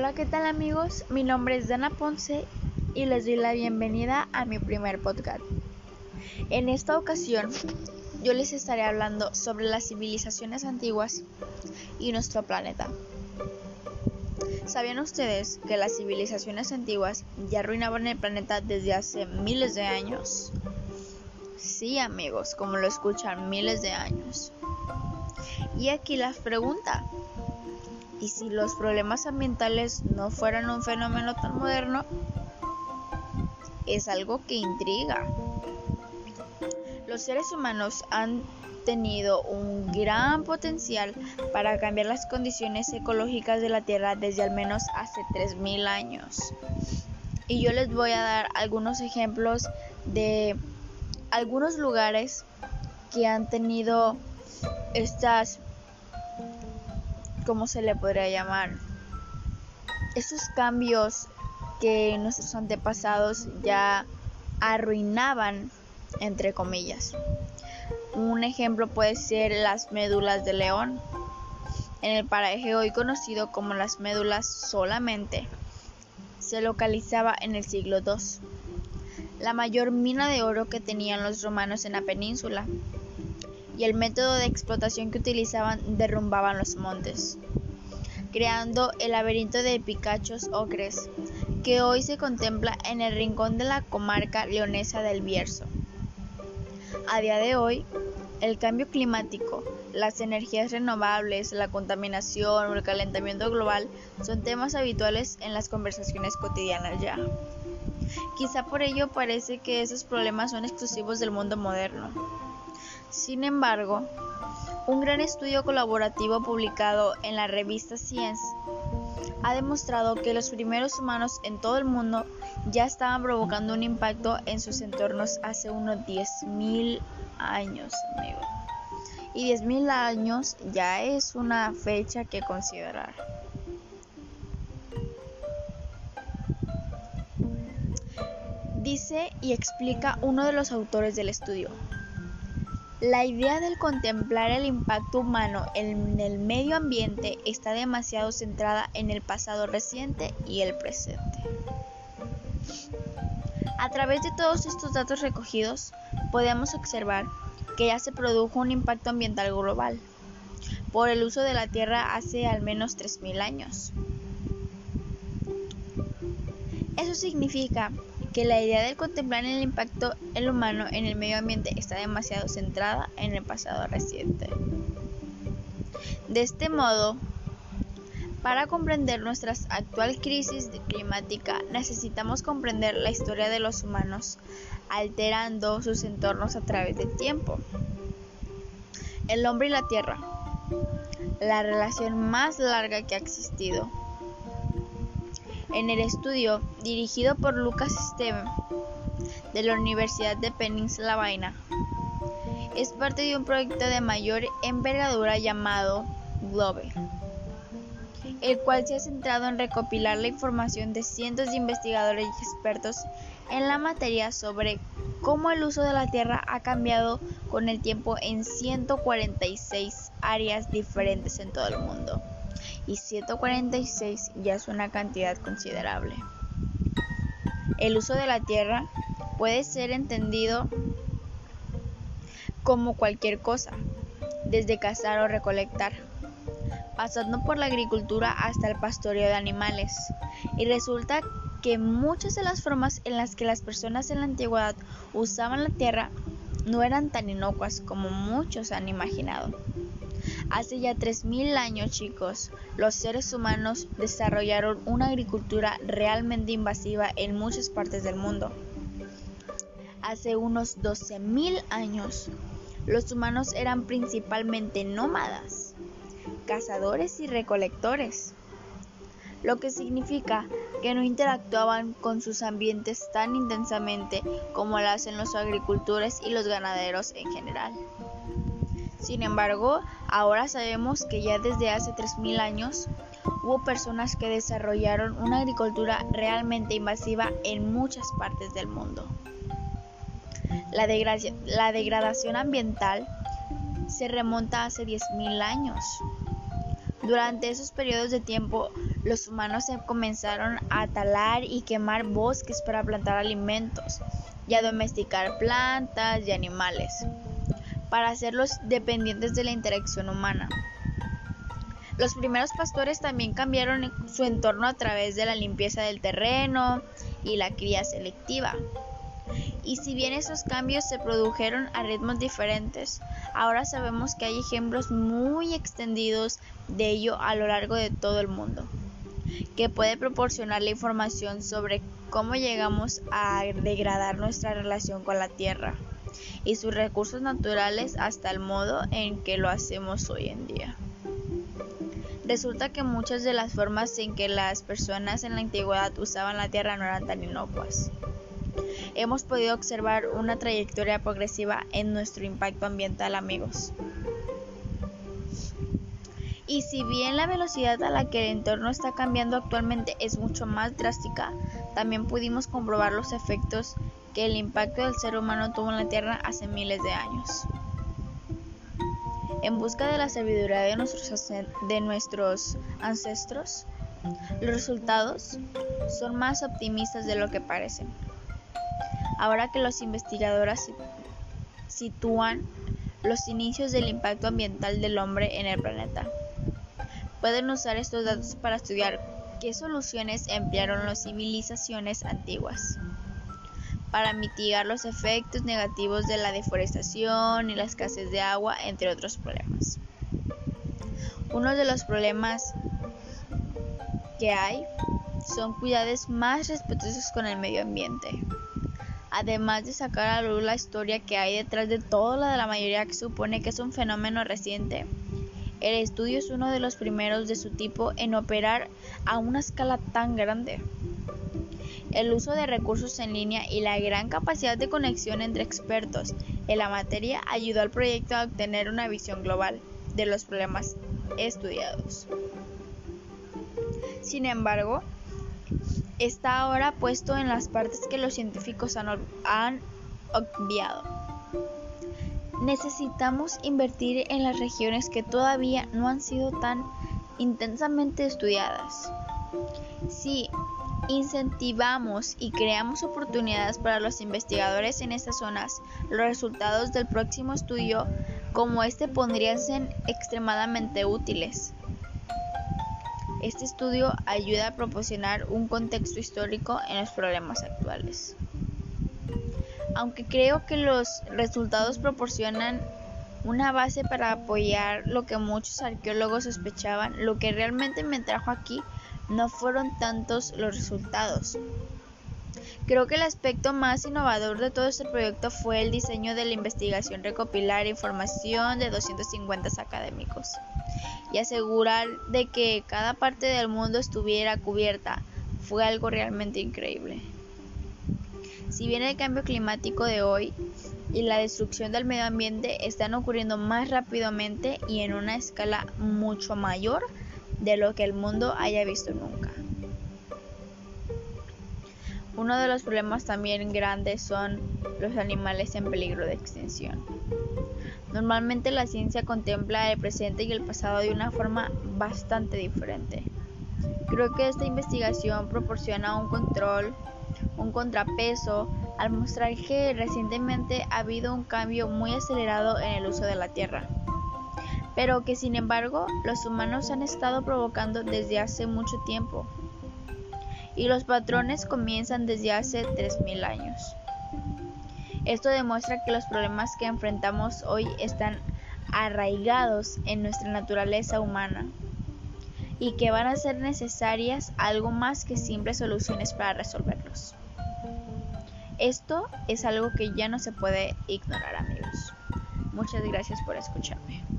Hola, ¿qué tal amigos? Mi nombre es Dana Ponce y les doy la bienvenida a mi primer podcast. En esta ocasión yo les estaré hablando sobre las civilizaciones antiguas y nuestro planeta. ¿Sabían ustedes que las civilizaciones antiguas ya arruinaban el planeta desde hace miles de años? Sí amigos, como lo escuchan, miles de años. Y aquí la pregunta, ¿Y si los problemas ambientales no fueran un fenómeno tan moderno? Es algo que intriga. Los seres humanos han tenido un gran potencial para cambiar las condiciones ecológicas de la Tierra desde al menos hace 3.000 años. Y yo les voy a dar algunos ejemplos de algunos lugares que han tenido estas ¿cómo se le podría llamar? Esos cambios que nuestros antepasados ya arruinaban, entre comillas. Un ejemplo puede ser las médulas de león. En el paraje hoy conocido como las médulas solamente, se localizaba en el siglo II. La mayor mina de oro que tenían los romanos en la península y el método de explotación que utilizaban derrumbaban los montes, creando el laberinto de picachos ocres que hoy se contempla en el rincón de la comarca leonesa del Bierzo. A día de hoy, el cambio climático, las energías renovables, la contaminación o el calentamiento global son temas habituales en las conversaciones cotidianas ya. Quizá por ello parece que esos problemas son exclusivos del mundo moderno. Sin embargo, un gran estudio colaborativo publicado en la revista Science ha demostrado que los primeros humanos en todo el mundo ya estaban provocando un impacto en sus entornos hace unos 10.000 años, amigo. Y 10.000 años ya es una fecha que considerar. Dice y explica uno de los autores del estudio. La idea de contemplar el impacto humano en el medio ambiente está demasiado centrada en el pasado reciente y el presente. A través de todos estos datos recogidos, podemos observar que ya se produjo un impacto ambiental global por el uso de la Tierra hace al menos 3.000 años. Eso significa que la idea de contemplar el impacto humano en el medio ambiente está demasiado centrada en el pasado reciente. De este modo, para comprender nuestra actual crisis climática necesitamos comprender la historia de los humanos alterando sus entornos a través del tiempo. El hombre y la tierra, la relación más larga que ha existido en el estudio, dirigido por Lucas Steven, de la Universidad de Pennsylvania, es parte de un proyecto de mayor envergadura llamado GLOBE, el cual se ha centrado en recopilar la información de cientos de investigadores y expertos en la materia sobre cómo el uso de la Tierra ha cambiado con el tiempo en 146 áreas diferentes en todo el mundo y 146 ya es una cantidad considerable. El uso de la tierra puede ser entendido como cualquier cosa, desde cazar o recolectar, pasando por la agricultura hasta el pastoreo de animales. Y resulta que muchas de las formas en las que las personas en la antigüedad usaban la tierra no eran tan inocuas como muchos han imaginado. Hace ya 3.000 años, chicos, los seres humanos desarrollaron una agricultura realmente invasiva en muchas partes del mundo. Hace unos 12.000 años, los humanos eran principalmente nómadas, cazadores y recolectores, lo que significa que no interactuaban con sus ambientes tan intensamente como lo hacen los agricultores y los ganaderos en general. Sin embargo, ahora sabemos que ya desde hace 3.000 años hubo personas que desarrollaron una agricultura realmente invasiva en muchas partes del mundo. La, degradación ambiental se remonta hace 10.000 años, Durante esos periodos de tiempo, los humanos comenzaron a talar y quemar bosques para plantar alimentos y a domesticar plantas y animales, para hacerlos dependientes de la interacción humana. Los primeros pastores también cambiaron su entorno a través de la limpieza del terreno y la cría selectiva. Y si bien esos cambios se produjeron a ritmos diferentes, ahora sabemos que hay ejemplos muy extendidos de ello a lo largo de todo el mundo, que puede proporcionar la información sobre cómo llegamos a degradar nuestra relación con la Tierra y sus recursos naturales hasta el modo en que lo hacemos hoy en día. Resulta que muchas de las formas en que las personas en la antigüedad usaban la tierra no eran tan inocuas hemos podido observar una trayectoria progresiva en nuestro impacto ambiental, amigos. Y si bien la velocidad a la que el entorno está cambiando actualmente es mucho más drástica, también pudimos comprobar los efectos que el impacto del ser humano tuvo en la Tierra hace miles de años. En busca de la sabiduría de nuestros, de nuestros ancestros, los resultados son más optimistas de lo que parecen ahora que los investigadores sitúan los inicios del impacto ambiental del hombre en el planeta. Pueden usar estos datos para estudiar qué soluciones emplearon las civilizaciones antiguas para mitigar los efectos negativos de la deforestación y la escasez de agua, entre otros problemas. Uno de los problemas que hay son cuidados más respetuosos con el medio ambiente además de sacar a luz la historia que hay detrás de todo lo de la mayoría que supone que es un fenómeno reciente. El estudio es uno de los primeros de su tipo en operar a una escala tan grande. El uso de recursos en línea y la gran capacidad de conexión entre expertos en la materia ayudó al proyecto a obtener una visión global de los problemas estudiados. Sin embargo, está ahora puesto en las partes que los científicos han, obviado. Necesitamos invertir en las regiones que todavía no han sido tan intensamente estudiadas. Incentivamos y creamos oportunidades para los investigadores en estas zonas, los resultados del próximo estudio como este podrían ser extremadamente útiles. Este estudio ayuda a proporcionar un contexto histórico en los problemas actuales. Aunque creo que los resultados proporcionan una base para apoyar lo que muchos arqueólogos sospechaban, lo que realmente me trajo aquí no fueron tantos los resultados. Creo que el aspecto más innovador de todo este proyecto fue el diseño de la investigación recopilar información de 250 académicos y asegurar de que cada parte del mundo estuviera cubierta fue algo realmente increíble. Si bien el cambio climático de hoy y la destrucción del medio ambiente están ocurriendo más rápidamente y en una escala mucho mayor de lo que el mundo haya visto nunca. Uno de los problemas también grandes son los animales en peligro de extinción. Normalmente la ciencia contempla el presente y el pasado de una forma bastante diferente. Creo que esta investigación proporciona un control, un contrapeso, al mostrar que recientemente ha habido un cambio muy acelerado en el uso de la Tierra, pero que sin embargo los humanos han estado provocando desde hace mucho tiempo, y los patrones comienzan desde hace 3.000 años. Esto demuestra que los problemas que enfrentamos hoy están arraigados en nuestra naturaleza humana y que van a ser necesarias algo más que simples soluciones para resolverlos. Esto es algo que ya no se puede ignorar amigos. Muchas gracias por escucharme.